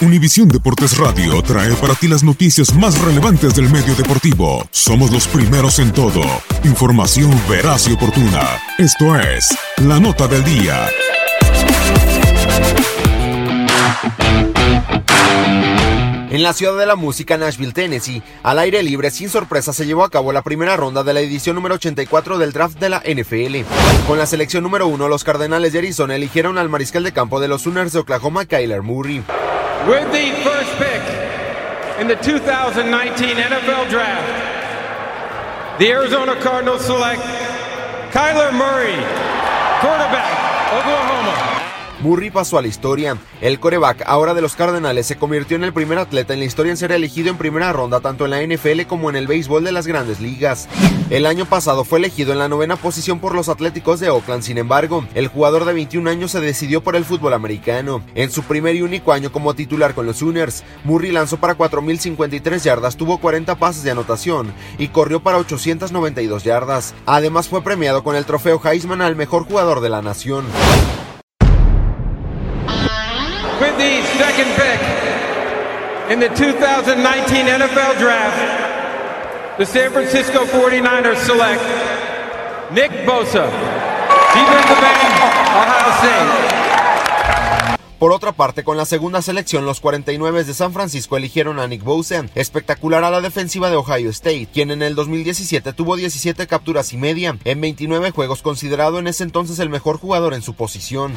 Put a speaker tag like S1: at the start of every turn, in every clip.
S1: Univisión Deportes Radio trae para ti las noticias más relevantes del medio deportivo. Somos los primeros en todo. Información veraz y oportuna. Esto es La Nota del Día.
S2: En la ciudad de la música Nashville, Tennessee, al aire libre sin sorpresa se llevó a cabo la primera ronda de la edición número 84 del draft de la NFL. Con la selección número 1, los Cardenales de Arizona eligieron al mariscal de campo de los Sooners de Oklahoma, Kyler Murray.
S3: With the first pick in the 2019 NFL Draft, the Arizona Cardinals select Kyler Murray, quarterback, Oklahoma.
S2: Murray pasó a la historia. El coreback, ahora de los Cardenales, se convirtió en el primer atleta en la historia en ser elegido en primera ronda tanto en la NFL como en el béisbol de las grandes ligas. El año pasado fue elegido en la novena posición por los Atléticos de Oakland, sin embargo, el jugador de 21 años se decidió por el fútbol americano. En su primer y único año como titular con los Sooners, Murray lanzó para 4.053 yardas, tuvo 40 pases de anotación y corrió para 892 yardas. Además fue premiado con el trofeo Heisman al mejor jugador de la nación.
S3: Second pick in the 2019 NFL Draft, the San Francisco 49ers select Nick Bosa, defensive end, Ohio State.
S2: Por otra parte, con la segunda selección, los 49 de San Francisco eligieron a Nick Bosa, espectacular a la defensiva de Ohio State, quien en el 2017 tuvo 17 capturas y media en 29 juegos, considerado en ese entonces el mejor jugador en su posición.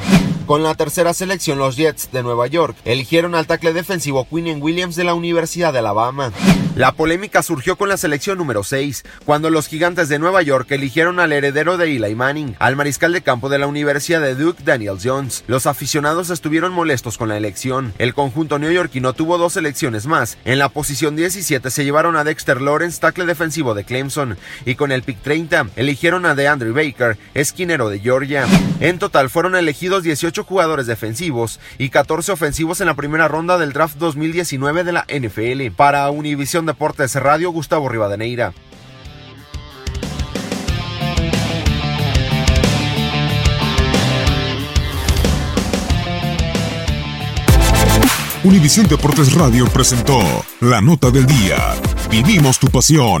S2: Con la tercera selección, los Jets de Nueva York eligieron al tackle defensivo Quinn Williams de la Universidad de Alabama. La polémica surgió con la selección número 6, cuando los gigantes de Nueva York eligieron al heredero de Eli Manning, al mariscal de campo de la Universidad de Duke, Daniel Jones. Los aficionados estuvieron molestos con la elección. El conjunto neoyorquino tuvo dos selecciones más. En la posición 17 se llevaron a Dexter Lawrence, tackle defensivo de Clemson, y con el pick 30 eligieron a DeAndre Baker, esquinero de Georgia. En total fueron elegidos 18 jugadores defensivos y 14 ofensivos en la primera ronda del draft 2019 de la NFL. Para Univisión Deportes Radio, Gustavo Rivadeneira.
S1: Univisión Deportes Radio presentó La Nota del Día. Vivimos tu pasión.